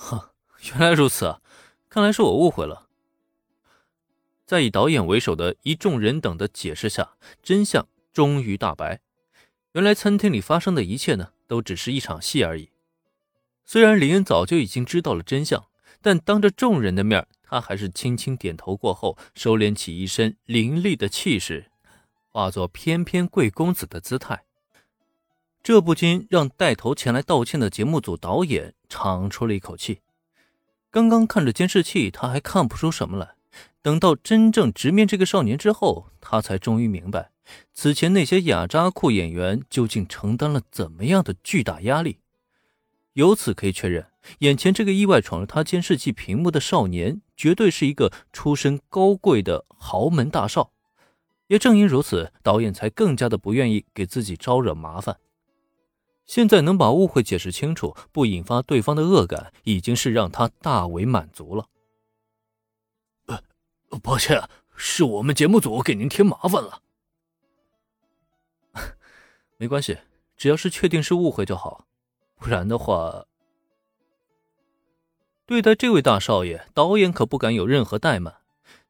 哼，原来如此啊，看来是我误会了。在以导演为首的一众人等的解释下，真相终于大白。原来餐厅里发生的一切呢，都只是一场戏而已。虽然林恩早就已经知道了真相，但当着众人的面，他还是轻轻点头过后，收敛起一身凌厉的气势，化作翩翩贵公子的姿态。这不禁让带头前来道歉的节目组导演长出了一口气。刚刚看着监视器，他还看不出什么来。等到真正直面这个少年之后，他才终于明白，此前那些雅扎库演员究竟承担了怎么样的巨大压力。由此可以确认，眼前这个意外闯入他监视器屏幕的少年，绝对是一个出身高贵的豪门大少。也正因如此，导演才更加的不愿意给自己招惹麻烦。现在能把误会解释清楚，不引发对方的恶感，已经是让他大为满足了。抱歉，是我们节目组给您添麻烦了。没关系，只要是确定是误会就好，不然的话，对待这位大少爷，导演可不敢有任何怠慢。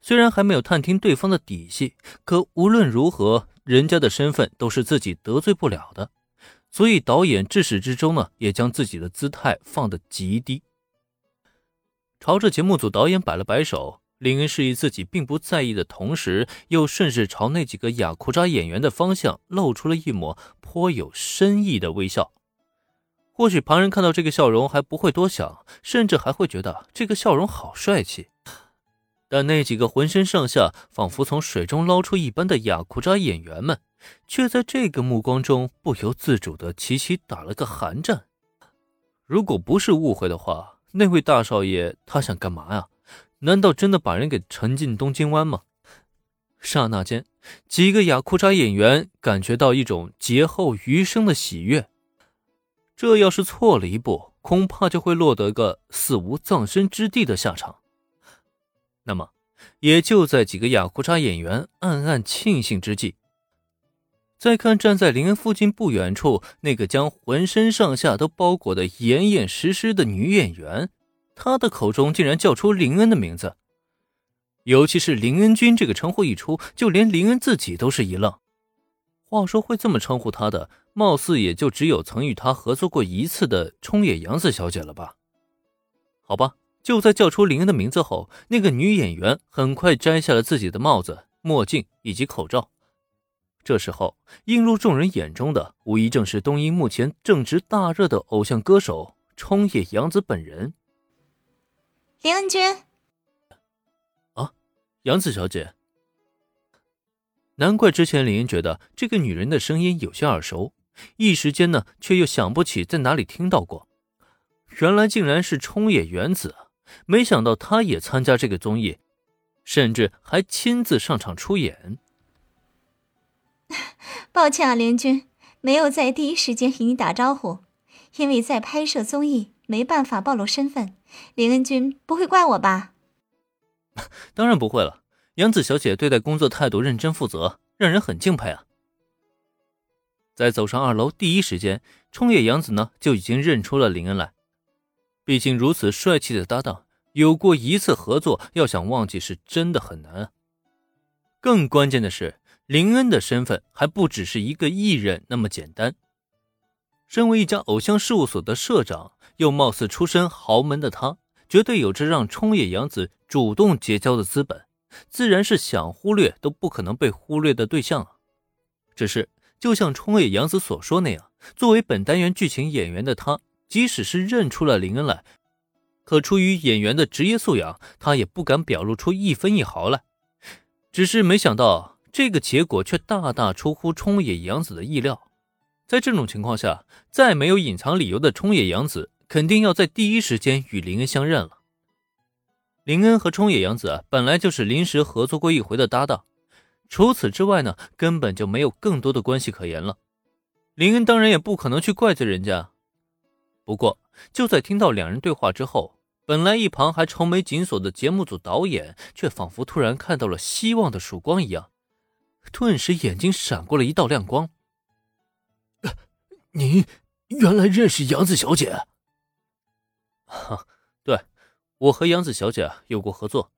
虽然还没有探听对方的底细，可无论如何，人家的身份都是自己得罪不了的，所以导演至始至终呢，也将自己的姿态放得极低，朝着节目组导演摆了摆手。林恩示意自己并不在意的同时，又顺势朝那几个雅库扎演员的方向露出了一抹颇有深意的微笑。或许旁人看到这个笑容还不会多想，甚至还会觉得这个笑容好帅气。但那几个浑身上下仿佛从水中捞出一般的雅库扎演员们，却在这个目光中不由自主地齐齐打了个寒战。如果不是误会的话，那位大少爷他想干嘛呀？难道真的把人给沉进东京湾吗？刹那间，几个雅库扎演员感觉到一种劫后余生的喜悦。这要是错了一步，恐怕就会落得个死无葬身之地的下场。那么，也就在几个雅库扎演员暗暗庆幸之际，再看站在林恩附近不远处那个将浑身上下都包裹得严严实实的女演员。她的口中竟然叫出林恩的名字，尤其是林恩君这个称呼一出，就连林恩自己都是一愣。话说会这么称呼他的，貌似也就只有曾与他合作过一次的冲野洋子小姐了吧？好吧，就在叫出林恩的名字后，那个女演员很快摘下了自己的帽子、墨镜以及口罩。这时候映入众人眼中的，无疑正是东英目前正值大热的偶像歌手冲野洋子本人。林恩君，啊，杨子小姐，难怪之前林恩觉得这个女人的声音有些耳熟，一时间呢，却又想不起在哪里听到过。原来竟然是冲野原子，没想到她也参加这个综艺，甚至还亲自上场出演。抱歉啊，林君，没有在第一时间与你打招呼，因为在拍摄综艺，没办法暴露身份。林恩君不会怪我吧？当然不会了，杨子小姐对待工作态度认真负责，让人很敬佩啊。在走上二楼第一时间，冲野洋子呢就已经认出了林恩来。毕竟如此帅气的搭档，有过一次合作，要想忘记是真的很难啊。更关键的是，林恩的身份还不只是一个艺人那么简单。身为一家偶像事务所的社长。又貌似出身豪门的他，绝对有着让冲野洋子主动结交的资本，自然是想忽略都不可能被忽略的对象啊。只是，就像冲野洋子所说那样，作为本单元剧情演员的他，即使是认出了林恩来，可出于演员的职业素养，他也不敢表露出一分一毫来。只是没想到，这个结果却大大出乎冲野洋子的意料。在这种情况下，再没有隐藏理由的冲野洋子。肯定要在第一时间与林恩相认了。林恩和冲野洋子本来就是临时合作过一回的搭档，除此之外呢，根本就没有更多的关系可言了。林恩当然也不可能去怪罪人家。不过，就在听到两人对话之后，本来一旁还愁眉紧锁的节目组导演，却仿佛突然看到了希望的曙光一样，顿时眼睛闪过了一道亮光。您原来认识杨子小姐？哈，对，我和杨子小姐有过合作。